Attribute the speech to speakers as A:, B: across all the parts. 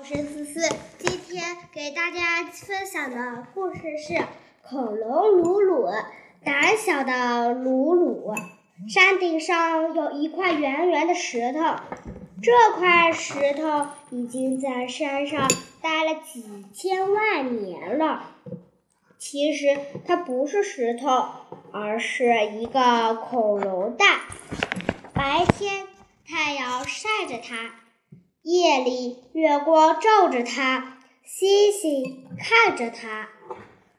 A: 我是思思，今天给大家分享的故事是《恐龙鲁鲁》。胆小的鲁鲁，山顶上有一块圆圆的石头，这块石头已经在山上待了几千万年了。其实它不是石头，而是一个恐龙蛋。白天太阳晒着它，夜里月光照着它，星星看着它。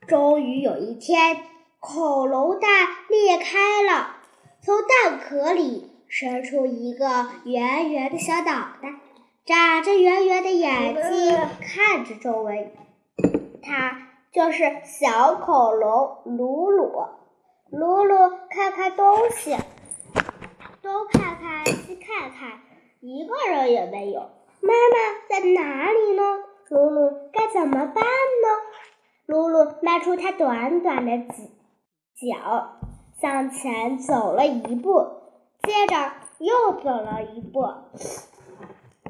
A: 终于有一天，恐龙蛋裂开了，从蛋壳里伸出一个圆圆的小脑袋，眨着圆圆的眼睛看着周围。它。就是小恐龙鲁鲁，鲁鲁看看东西，东看看西看看，一个人也没有。妈妈在哪里呢？鲁鲁该怎么办呢？鲁鲁迈出它短短的脚，向前走了一步，接着又走了一步。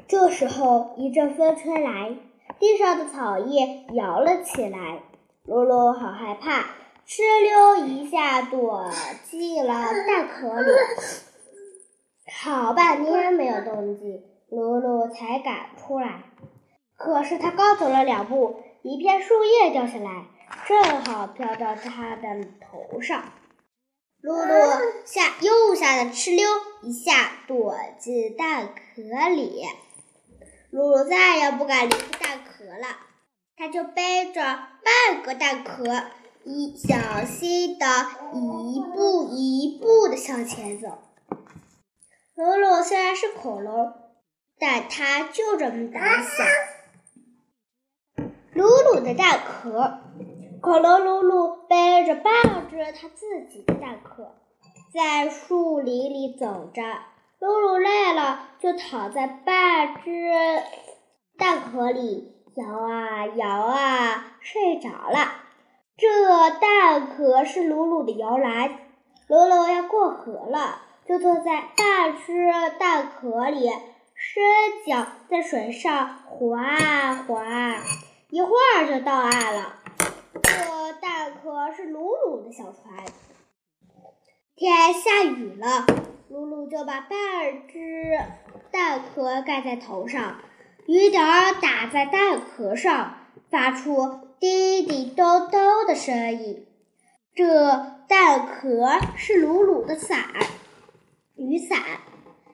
A: 这时候，一阵风吹来，地上的草叶摇了起来。露露好害怕，哧溜一下躲进了蛋壳里，好半天没有动静，鲁鲁才敢出来。可是他刚走了两步，一片树叶掉下来，正好飘到他的头上。鲁鲁吓又吓得哧溜一下躲进蛋壳里，鲁鲁再也不敢离开蛋壳了。他就背着半个蛋壳，一小心的一步一步的向前走。鲁鲁虽然是恐龙，但他就这么胆小。鲁鲁的蛋壳，恐龙鲁鲁背着半只他自己的蛋壳，在树林里走着。鲁鲁累了，就躺在半只蛋壳里。摇啊摇啊，睡着了。这蛋壳是鲁鲁的摇篮。鲁鲁要过河了，就坐在半只蛋壳里，伸脚在水上划啊划，一会儿就到岸了。这蛋壳是鲁鲁的小船。天下雨了，鲁鲁就把半只蛋壳盖在头上。雨点儿打在蛋壳上，发出滴滴咚咚的声音。这蛋壳是鲁鲁的伞，雨伞。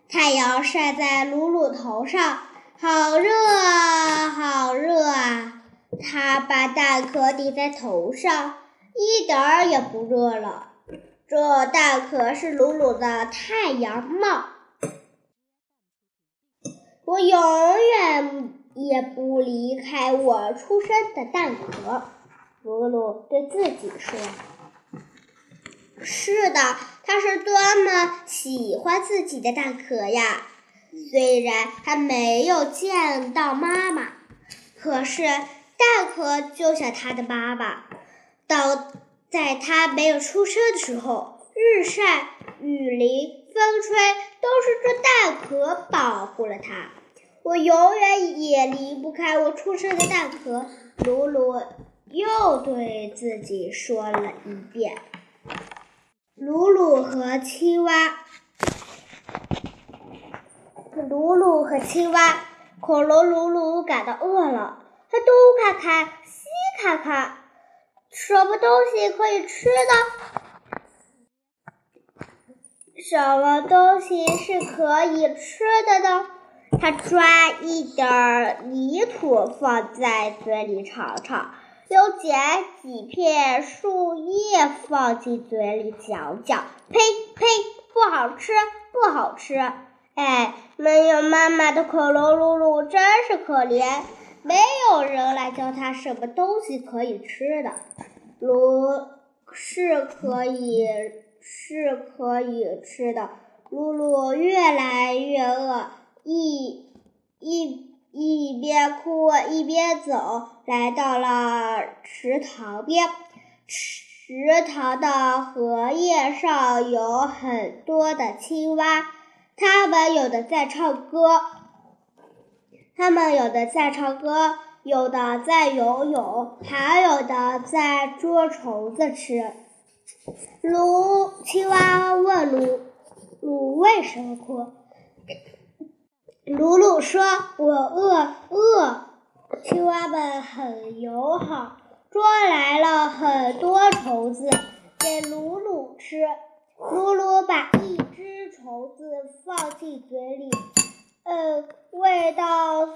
A: 太阳晒在鲁鲁头上，好热啊，好热啊！他把蛋壳顶在头上，一点儿也不热了。这蛋壳是鲁鲁的太阳帽。我永远也不离开我出生的蛋壳，鲁鲁对自己说：“是的，他是多么喜欢自己的蛋壳呀！虽然还没有见到妈妈，可是蛋壳就像他的妈妈。到在他没有出生的时候，日晒雨淋。”风吹都是这蛋壳保护了它，我永远也离不开我出生的蛋壳。鲁鲁又对自己说了一遍。鲁鲁和青蛙，鲁鲁和青蛙，恐龙鲁鲁感到饿了，他东看看西看看，什么东西可以吃呢？什么东西是可以吃的呢？他抓一点泥土放在嘴里尝尝，又捡几片树叶放进嘴里嚼嚼，呸呸，不好吃，不好吃！哎，没有妈妈的恐龙露露真是可怜，没有人来教它什么东西可以吃的。如是可以。是可以吃的。露露越来越饿，一一一边哭一边走，来到了池塘边。池塘的荷叶上有很多的青蛙，它们有的在唱歌，他们有的在唱歌，有的在游泳，还有的在捉虫子吃。卢青蛙问卢卢为什么哭？鲁鲁说：“我饿，饿。”青蛙们很友好，捉来了很多虫子给鲁鲁吃。鲁鲁把一只虫子放进嘴里，呃，味道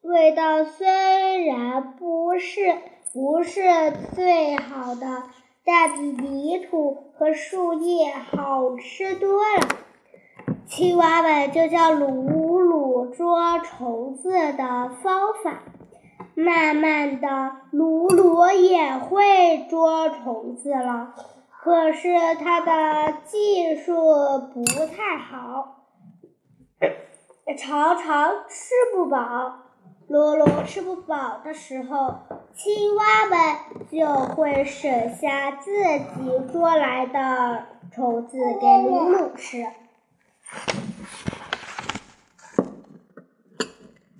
A: 味道虽然不是不是最好的，但比泥土和树叶好吃多了。青蛙们就叫鲁鲁捉虫子的方法。慢慢的，鲁鲁也会捉虫子了，可是他的技术不太好，常常吃不饱。鲁鲁吃不饱的时候，青蛙们就会省下自己捉来的虫子给鲁鲁吃。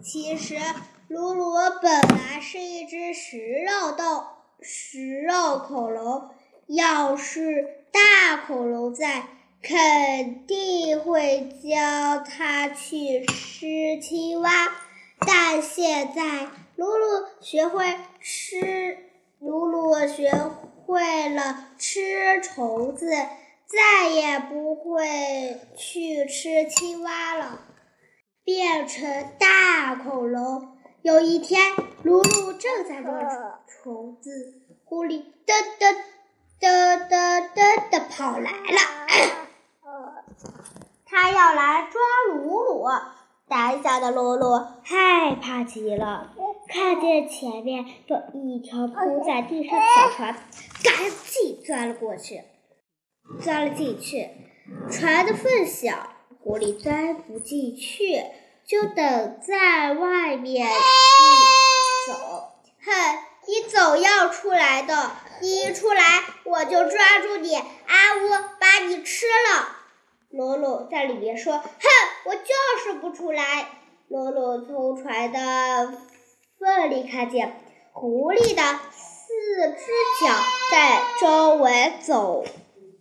A: 其实。鲁鲁本来是一只食肉动食肉恐龙，要是大恐龙在，肯定会教它去吃青蛙。但现在鲁鲁学会吃，鲁鲁学会了吃虫子，再也不会去吃青蛙了，变成大恐龙。有一天，鲁鲁正在捉虫子，狐狸噔噔噔噔噔的跑来了，他要来抓鲁鲁。胆小的鲁鲁害怕极了，看见前面有一条铺在地上的小船，赶紧钻了过去，钻了进去。船的缝小，狐狸钻不进去。就等在外面走，哼，你总要出来的，你一出来我就抓住你，啊呜，把你吃了。罗罗在里面说，哼，我就是不出来。罗罗从船的缝里看见狐狸的四只脚在周围走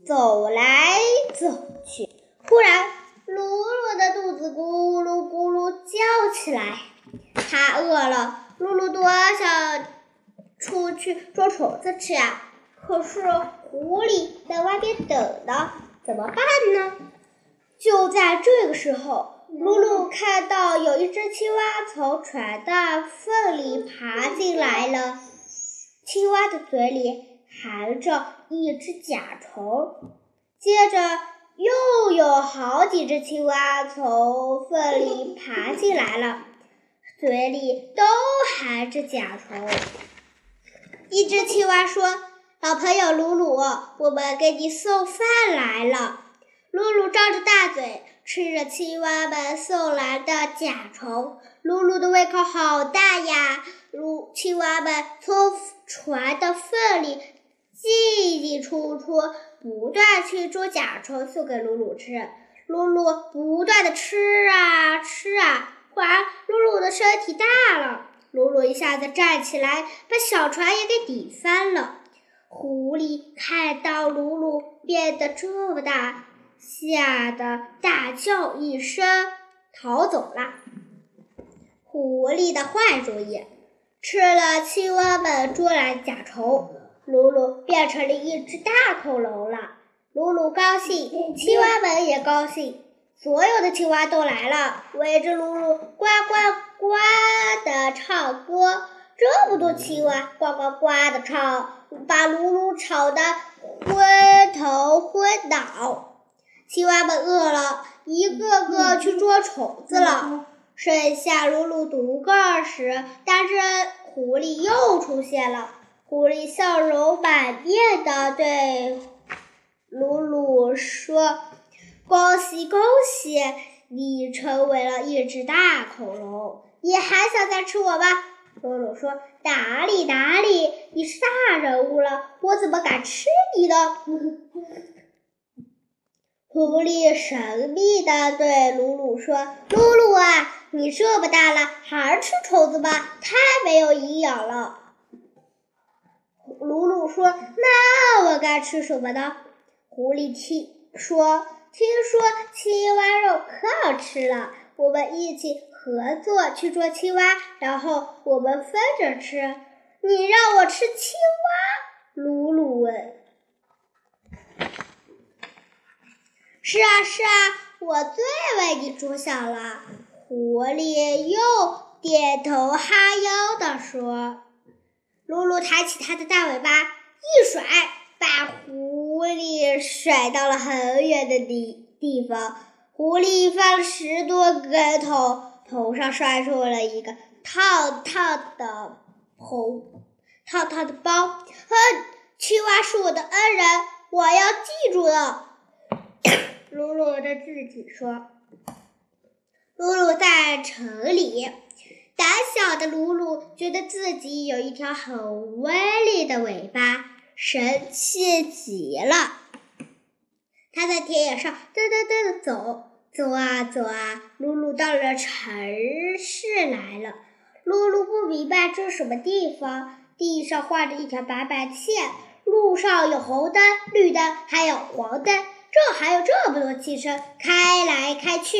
A: 走来走去，忽然。鲁鲁的肚子咕噜咕噜叫起来，它饿了。鲁鲁多想出去捉虫子吃呀，可是狐狸在外边等呢，怎么办呢？就在这个时候，露露看到有一只青蛙从船的缝里爬进来了，青蛙的嘴里含着一只甲虫，接着。又有好几只青蛙从粪里爬进来了，嘴里都含着甲虫。一只青蛙说：“老朋友鲁鲁，我们给你送饭来了。”鲁鲁张着大嘴吃着青蛙们送来的甲虫，鲁鲁的胃口好大呀！鲁青蛙们从船的缝里进进出出。不断去捉甲虫送给鲁鲁吃，鲁鲁不断的吃啊吃啊，忽然鲁鲁的身体大了，鲁鲁一下子站起来，把小船也给顶翻了。狐狸看到鲁鲁变得这么大，吓得大叫一声，逃走了。狐狸的坏主意，吃了青蛙们捉来的甲虫。鲁鲁变成了一只大恐龙了，鲁鲁高兴，青蛙们也高兴，所有的青蛙都来了，围着鲁鲁呱呱呱的唱歌。这么多青蛙呱呱呱的唱，把鲁鲁吵得昏头昏脑。青蛙们饿了，一个个去捉虫子了，剩下鲁鲁独个儿时，但是狐狸又出现了。狐狸笑容满面的对鲁鲁说：“恭喜恭喜，你成为了一只大恐龙！你还想再吃我吗？”鲁鲁说：“哪里哪里，你是大人物了，我怎么敢吃你呢？”狐狸神秘地对鲁鲁说：“鲁鲁啊，你这么大了，还吃虫子吗？太没有营养了。”鲁鲁说：“那我该吃什么呢？”狐狸听说，听说青蛙肉可好吃了，我们一起合作去捉青蛙，然后我们分着吃。你让我吃青蛙？鲁鲁问。是啊，是啊，我最为你着想了。狐狸又点头哈腰地说。露露抬起它的大尾巴一甩，把狐狸甩到了很远的地地方。狐狸翻了十多个跟头，头上摔出了一个烫烫的红烫烫的包。哼，青蛙是我的恩人，我要记住了。露露对自己说：“露露在城里。”胆小的鲁鲁觉得自己有一条很威力的尾巴，神气极了。他在田野上噔噔噔的走，走啊走啊，鲁鲁到了城市来了。鲁鲁不明白这是什么地方，地上画着一条白白的线，路上有红灯、绿灯，还有黄灯，这还有这么多汽车开来开去。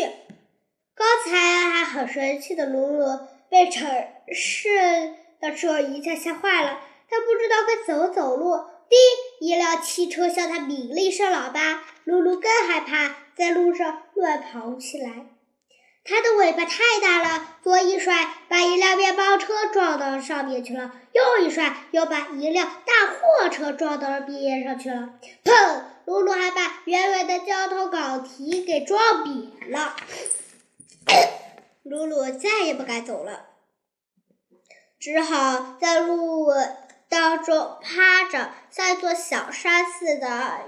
A: 刚才还很生气的鲁鲁。被城市的车一下吓坏了，他不知道该怎么走路。滴，一辆汽车向他鸣了一声喇叭。露露更害怕，在路上乱跑起来。他的尾巴太大了，左一甩，把一辆面包车撞到上面去了；右一甩，又把一辆大货车撞到了边上去了。砰！露露还把圆圆的交通岗体给撞扁了。鲁鲁再也不敢走了，只好在路当中趴着，像一座小山似的，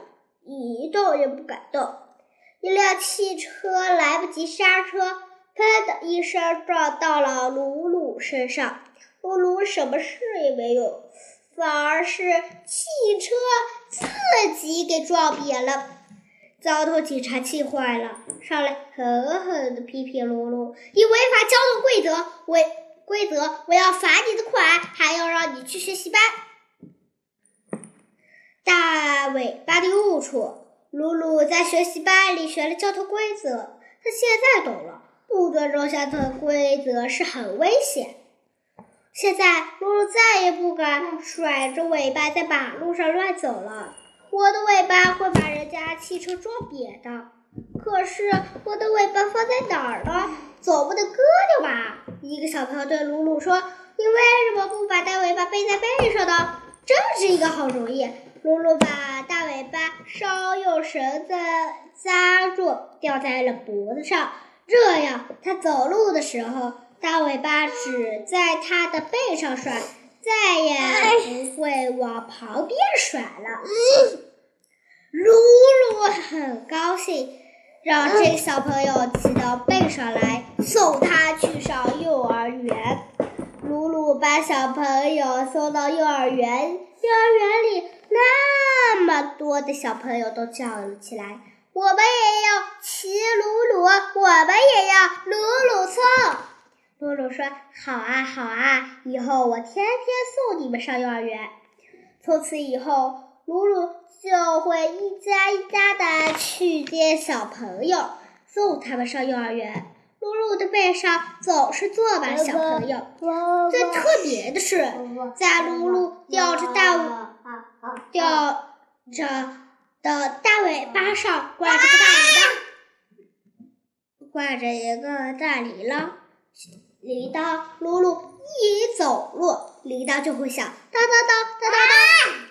A: 一动也不敢动。一辆汽车来不及刹车，砰的一声撞到了鲁鲁身上。鲁鲁什么事也没有，反而是汽车自己给撞扁了。交通警察气坏了，上来狠狠地批评鲁鲁：“你违反交通规则，违规则，我要罚你的款，还要让你去学习班。”大尾巴的误处，鲁鲁在学习班里学了交通规则，他现在懂了，不尊重交通规则是很危险。现在，鲁鲁再也不敢甩着尾巴在马路上乱走了。我的尾巴会把人家汽车撞瘪的，可是我的尾巴放在哪儿呢？总不能割掉吧？一个小朋友对鲁鲁说：“你为什么不把大尾巴背在背上呢？”这是一个好主意。鲁鲁把大尾巴稍用绳子扎住，吊在了脖子上，这样他走路的时候，大尾巴只在他的背上甩。再也不会往旁边甩了。鲁鲁很高兴，让这个小朋友骑到背上来，送他去上幼儿园。鲁鲁把小朋友送到幼儿园，幼儿园里那么多的小朋友都叫了起来：“我们也要骑鲁鲁，我们也要鲁鲁送。”露露说：“好啊，好啊，以后我天天送你们上幼儿园。从此以后，鲁鲁就会一家一家的去接小朋友，送他们上幼儿园。露露的背上总是坐满小朋友。最特别的是，在露露吊着大吊着的大尾巴上挂着个大铃铛，挂着一个大铃铛。”铃铛，露露一走路，铃铛就会响，当当当当当当。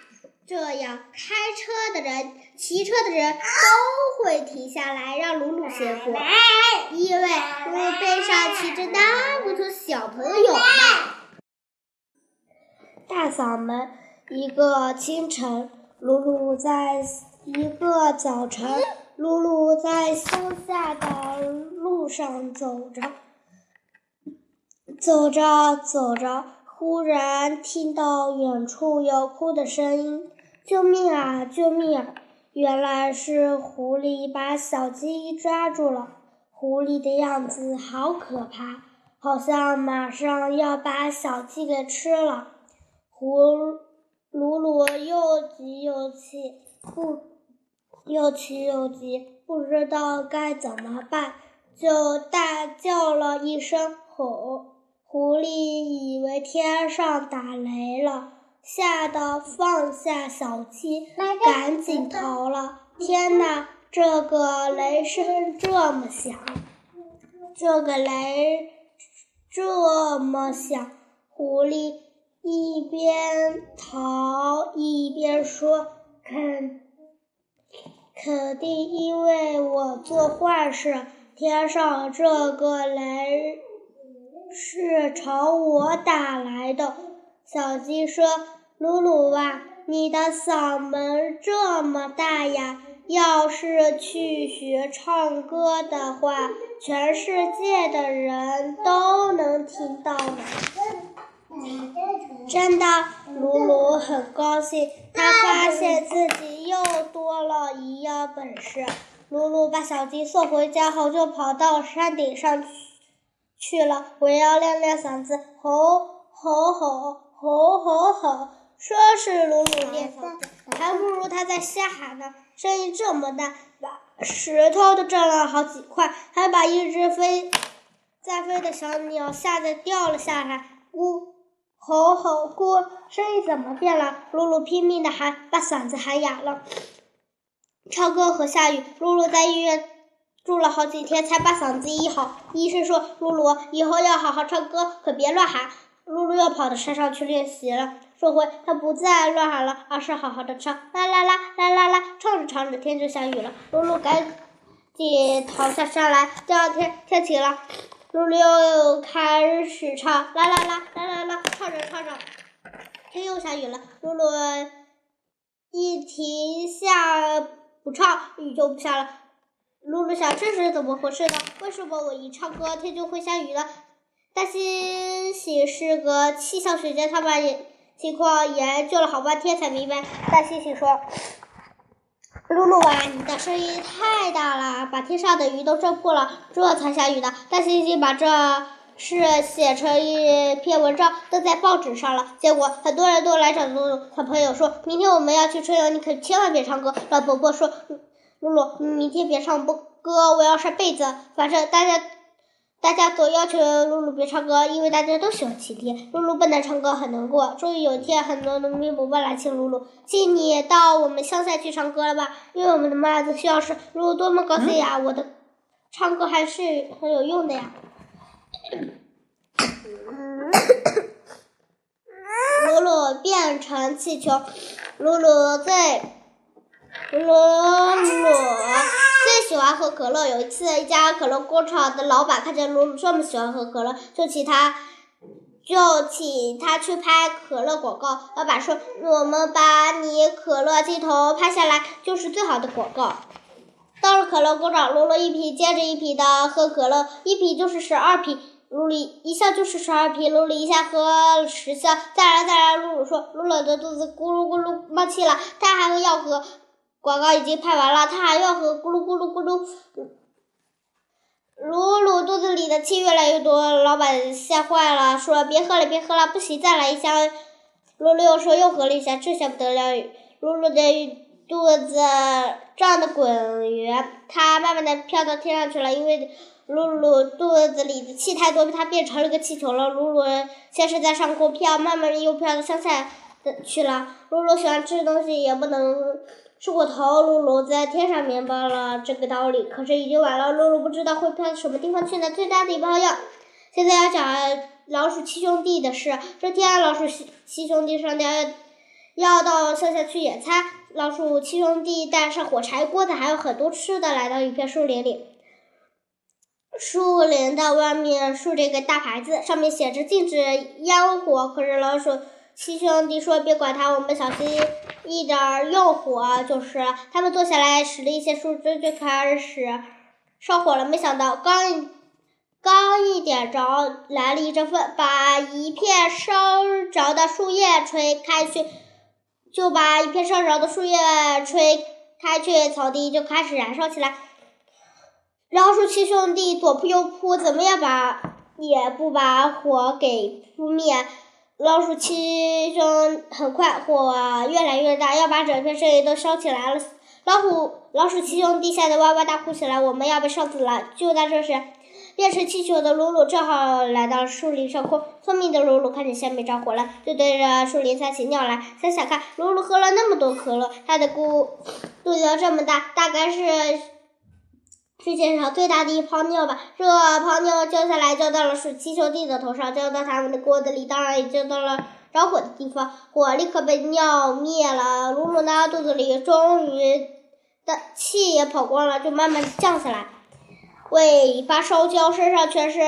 A: 这样，开车的人、骑车的人都会停下来让鲁鲁先过，因为鲁鲁背上骑着那么多小朋友呢。大嗓门，一个清晨，鲁鲁在一个早晨，鲁鲁在乡下的路上走着。走着走着，忽然听到远处有哭的声音：“救命啊！救命啊！”原来是狐狸把小鸡抓住了。狐狸的样子好可怕，好像马上要把小鸡给吃了。胡鲁鲁又急又气，不又气又急，不知道该怎么办，就大叫了一声“吼”。狐狸以为天上打雷了。吓得放下小鸡，赶紧逃了。天哪，这个雷声这么响，这个雷这么响！狐狸一边逃一边说：“肯肯定因为我做坏事，天上这个雷是朝我打来的。”小鸡说。鲁鲁啊，你的嗓门这么大呀！要是去学唱歌的话，全世界的人都能听到呢。真的，鲁鲁很高兴，他发现自己又多了一样本事。鲁鲁把小鸡送回家后，就跑到山顶上去去了。我要亮亮嗓子，吼吼吼吼吼吼！说是鲁鲁练嗓子，还不如他在瞎喊呢。声音这么大，把石头都震了好几块，还把一只飞在飞的小鸟吓得掉了下来。咕，吼吼咕，声音怎么变了？鲁鲁拼命的喊，把嗓子喊哑了。唱歌和下雨，露露在医院住了好几天，才把嗓子医好。医生说，露露以后要好好唱歌，可别乱喊。露露又跑到山上去练习了。这回他不再乱喊了，而是好好的唱，啦啦啦啦啦啦，唱着唱着天就下雨了。露露赶紧逃下山来。第二天天晴了，露露又开始唱，啦啦啦啦啦啦，唱着唱着天又下雨了。露露一停下不唱，雨就不下了。露露想这是怎么回事呢？为什么我一唱歌天就会下雨呢？大猩猩是个气象学家，他把情况研究了好半天才明白。大猩猩说：“露露啊，你的声音太大了，把天上的云都震破了，这才下雨的。”大猩猩把这事写成一篇文章，登在报纸上了。结果很多人都来找露露。小朋友说：“明天我们要去春游，你可千万别唱歌。”老伯伯说：“露露，明天别唱歌，我要晒被子。反正大家。”大家都要求露露别唱歌，因为大家都喜欢晴天。露露不能唱歌，很难过。终于有一天，很多农民伯伯来请露露，请你到我们乡下去唱歌了吧？因为我们的麦子需要吃。露露多么高兴呀！我的唱歌还是很有用的呀。露露变成气球，露露最，露露。最喜欢喝可乐。有一次，一家可乐工厂的老板看见露露这么喜欢喝可乐，就请他，就请他去拍可乐广告。老板说：“我们把你可乐镜头拍下来，就是最好的广告。”到了可乐工厂，露露一瓶接着一瓶的喝可乐，一瓶就是十二瓶。露露一下就是十二瓶，露露一下喝十箱。再来再来，露露说：“露露的肚子咕噜咕噜冒气了，她还要喝。”广告已经拍完了，他还要喝，咕噜咕噜咕噜。鲁鲁肚子里的气越来越多，老板吓坏了，说：“别喝了，别喝了，不行，再来一箱。”鲁鲁又说：“又喝了一箱，这下不得了，鲁鲁的肚子胀得滚圆，他慢慢的飘到天上去了，因为鲁鲁肚子里的气太多，他变成了个气球了。鲁鲁先是在上空飘，慢慢又飘到乡下的去了。鲁鲁喜欢吃东西，也不能。吃过头，露露在天上明白了这个道理，可是已经晚了。露露不知道会飘到什么地方去呢？最大的朋友，现在要讲老鼠七兄弟的事。这天，老鼠七兄弟商量要到乡下去野餐。老鼠七兄弟带上火柴、锅子，还有很多吃的，来到一片树林里。树林的外面竖着一个大牌子，上面写着禁止烟火。可是老鼠。七兄弟说：“别管他，我们小心一点用火就是了。”他们坐下来，拾了一些树枝，就开始烧火了。没想到，刚刚一点着，来了一阵风，把一片烧着的树叶吹开去，就把一片烧着的树叶吹开去，草地就开始燃烧起来。然后说七兄弟左扑右扑，怎么也把也不把火给扑灭。老鼠七兄很快火越来越大，要把整片森林都烧起来了。老虎老鼠七兄弟吓得哇哇大哭起来，我们要被烧死了！就在这时，变成气球的鲁鲁正好来到树林上空。聪明的鲁鲁看见下面着火了，就对着树林撒起尿来。想想看，鲁鲁喝了那么多可乐，他的肚肚子这么大，大概是。世界上最大的一泡尿吧，这泡尿浇下来，浇到了鼠七兄弟的头上，浇到他们的锅子里，当然也浇到了着火的地方。火立刻被尿灭了。鲁鲁呢，肚子里终于的气也跑光了，就慢慢降下来。尾巴烧焦，身上全是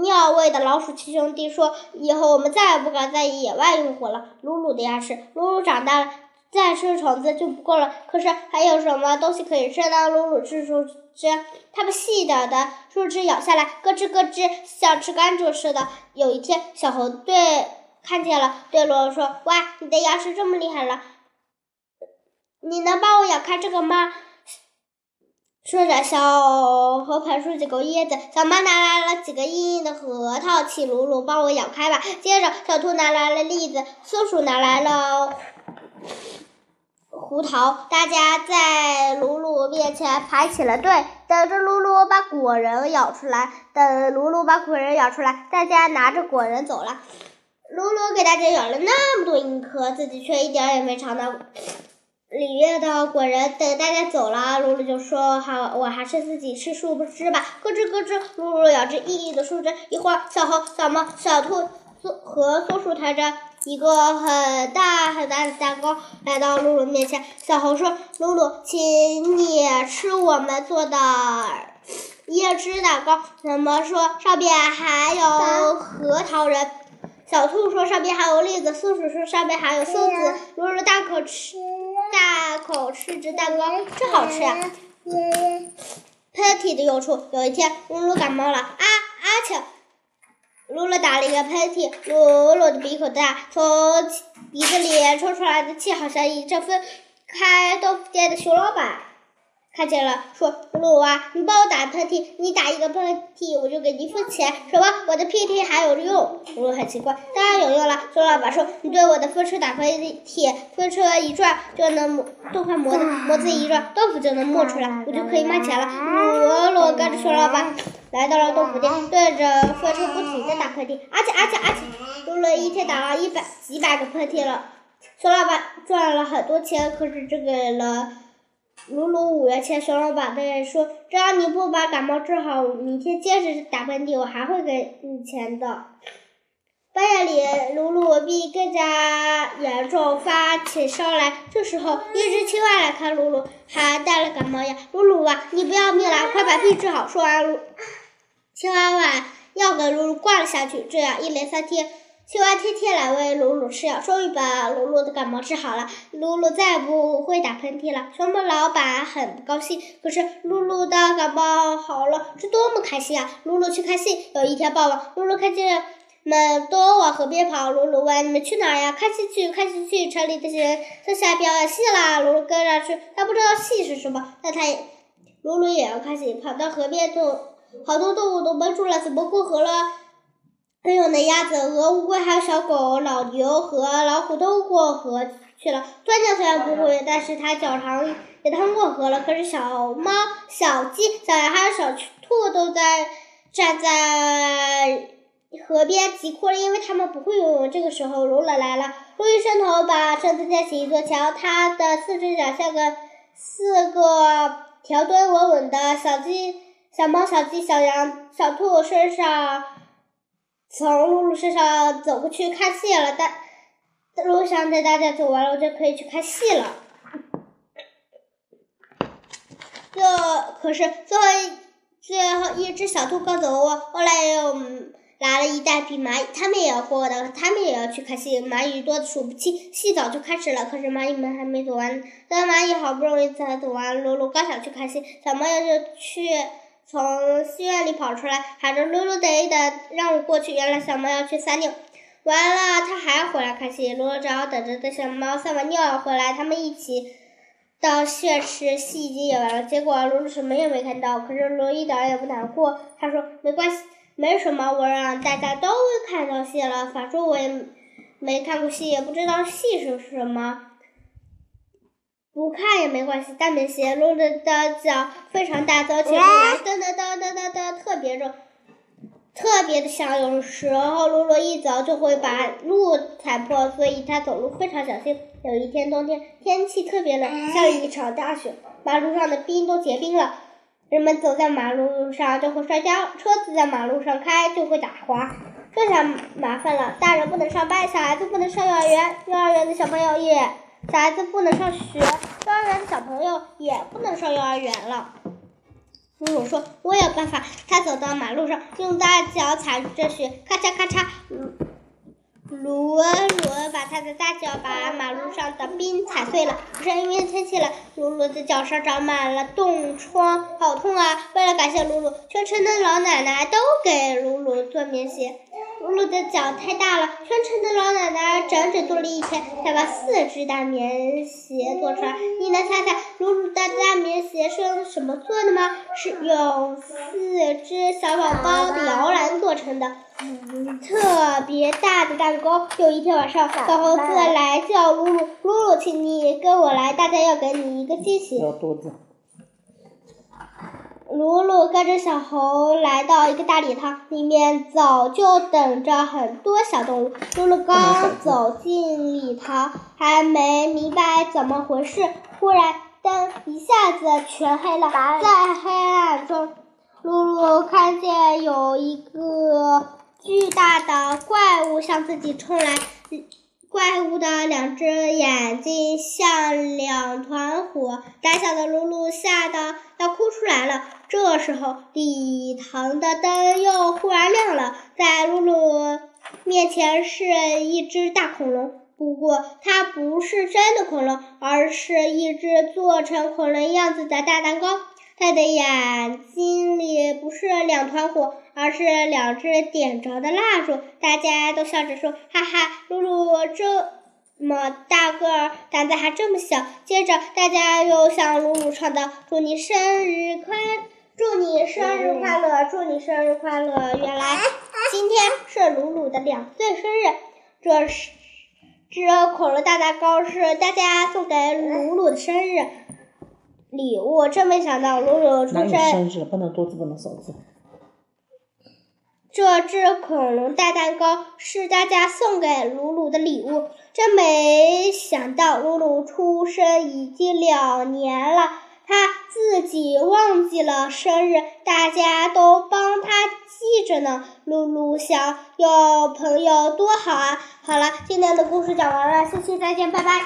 A: 尿味的老鼠七兄弟说：“以后我们再也不敢在野外用火了。”鲁鲁的牙齿，鲁鲁长大了。再吃虫子就不够了，可是还有什么东西可以吃呢？鲁鲁吃出枝，它把细一点的树枝咬下来，咯吱咯吱，像吃甘蔗似的。有一天，小猴对看见了，对鲁鲁说：“哇，你的牙齿这么厉害了，你能帮我咬开这个吗？”说着，小猴捧出几个叶子，小猫拿来了几个硬硬的核桃，请鲁鲁帮我咬开吧。接着，小兔拿来了栗子，松鼠拿来了。胡桃，大家在鲁鲁面前排起了队，等着鲁鲁把果仁咬出来。等鲁鲁把果仁咬出来，大家拿着果仁走了。鲁鲁给大家咬了那么多硬壳，自己却一点也没尝到里面的果仁。等大家走了，鲁鲁就说：“好，我还是自己吃树枝吧。”咯吱咯吱，鲁鲁咬着硬硬的树枝。一会儿，小猴、小猫、小兔和松鼠抬着。一个很大很大的蛋糕来到露露面前，小猴说：“露露，请你吃我们做的椰汁蛋糕。”怎么说：“上面还有核桃仁。”小兔说：“上面还有栗子。”松鼠说：“上面还有松子。”露露大口吃，大口吃着蛋糕，真好吃呀！喷嚏的用处，有一天，露露感冒了，啊！露露打了一个喷嚏，露露的鼻孔大，从鼻子里抽出来的气好像一阵风。开豆腐店的熊老板看见了，说：“露露啊，你帮我打喷嚏，你打一个喷嚏我就给你付钱。”什么？我的屁屁还有用？露露很奇怪，当然有用了。孙老板说：“你对我的风车打喷嚏，风车一转就能磨动块磨子，磨子一转豆腐就能磨出来，我就可以卖钱了。”露露跟着孙老板。来到了豆腐店，对着风车不停的打喷嚏，而且而且而且，露露一天打了一百几百个喷嚏了。孙老板赚了很多钱，可是只给了鲁鲁五元钱。熊老板对说：“只要你不把感冒治好，明天接着打喷嚏，我还会给你钱的。”半夜里，鲁鲁病更加严重，发起烧来。这时候，一只青蛙来看鲁鲁，还带了感冒药。鲁鲁啊，你不要命了，快把病治好！说完，青蛙把药给鲁鲁灌了下去。这样一连三天，青蛙天天来喂露露吃药，终于把露露的感冒治好了。露露再也不会打喷嚏了。熊猫老板很不高兴，可是露露的感冒好了，是多么开心啊！露露去看戏。有一天傍晚，露露看见。们都往河边跑，鲁鲁问：“你们去哪呀？”看戏去，看戏去。城里的人在下表演戏啦，鲁鲁跟着去。他不知道戏是什么，但他也，鲁鲁也要看戏。跑到河边，动好多动物都闷住了，怎么过河了？还有那鸭子、鹅、乌龟，还有小狗、老牛和老虎都过河去了。钻牛虽然不会，但是它脚长，也趟过河了。可是小猫、小鸡、小羊还有小兔都在站在。河边急哭了，因为他们不会游泳。这个时候，鲁勒来了，鲁一伸头把身子架起一座桥，他的四只脚像个四个条墩，稳稳的。小鸡、小猫、小鸡、小羊、小兔身上，从露露身上走过去看戏了。但路上带大家走完了，我就可以去看戏了。这可是最后最后一只小兔刚走我，后来又。来了一大批蚂蚁，他们也要过的，他们也要去看戏。蚂蚁多的数不清，戏早就开始了，可是蚂蚁们还没走完。当蚂蚁好不容易才走完，露露刚想去看戏，小猫要就去从戏院里跑出来，喊着：“露露，等一等，让我过去。”原来小猫要去撒尿，完了，它还要回来看戏。露露只好等着等小猫撒完尿回来，他们一起到血池，戏已经演完了。结果露露什么也没看到，可是露露一点也不难过。他说：“没关系，没什么，我让大家都看到戏了。反正我也没看过戏，也不知道戏是什么。不看也没关系。”大棉鞋，露露的脚非常大，走起路来噔噔噔噔噔噔，特别重。特别的响，有时候露露一走就会把路踩破，所以她走路非常小心。有一天冬天，天气特别冷，下了一场大雪，马路上的冰都结冰了，人们走在马路上就会摔跤，车子在马路上开就会打滑，这下麻烦了。大人不能上班，小孩子不能上幼儿园，幼儿园的小朋友也，小孩子不能上学，幼儿园的小朋友也不能上幼儿园了。露露说：“我有办法。”他走到马路上，用大脚踩着雪，咔嚓咔嚓，卢卢把他的大脚把马路上的冰踩碎了。可是因为天气冷，露露的脚上长满了冻疮，好痛啊！为了感谢露露，全村的老奶奶都给露露做棉鞋。露露的脚太大了，全城的老奶奶整整做了一天，才把四只大棉鞋做出来。你能猜猜露露的大棉鞋是用什么做的吗？是用四只小宝宝的摇篮做成的，特别大的蛋糕。有一天晚上，小猴子来叫露露：“露露，请你跟我来，大家要给你一个惊喜。”。鲁鲁跟着小猴来到一个大礼堂，里面早就等着很多小动物。鲁鲁刚走进礼堂，还没明白怎么回事，忽然灯一下子全黑了。在黑暗中，鲁鲁看见有一个巨大的怪物向自己冲来。怪物的两只眼睛像两团火，胆小的鲁鲁吓得要哭出来了。这时候，礼堂的灯又忽然亮了，在露露面前是一只大恐龙，不过它不是真的恐龙，而是一只做成恐龙样子的大蛋糕。它的眼睛里不是两团火，而是两只点着的蜡烛。大家都笑着说：“哈哈，露露这么大个儿，胆子还这么小。”接着，大家又向露露唱道：“祝你生日快，祝你生日快乐，祝你生日快乐。”原来今天是鲁鲁的两岁生日。这是这恐龙大蛋糕是大家送给鲁鲁的生日。礼物，真没想到鲁鲁出生。
B: 生日不能多字，不能少字。
A: 这只恐龙大蛋糕是大家送给鲁鲁的礼物，真没想到鲁鲁出生已经两年了，他自己忘记了生日，大家都帮他记着呢。露露想，有朋友多好啊！好了，今天的故事讲完了，下期再见，拜拜。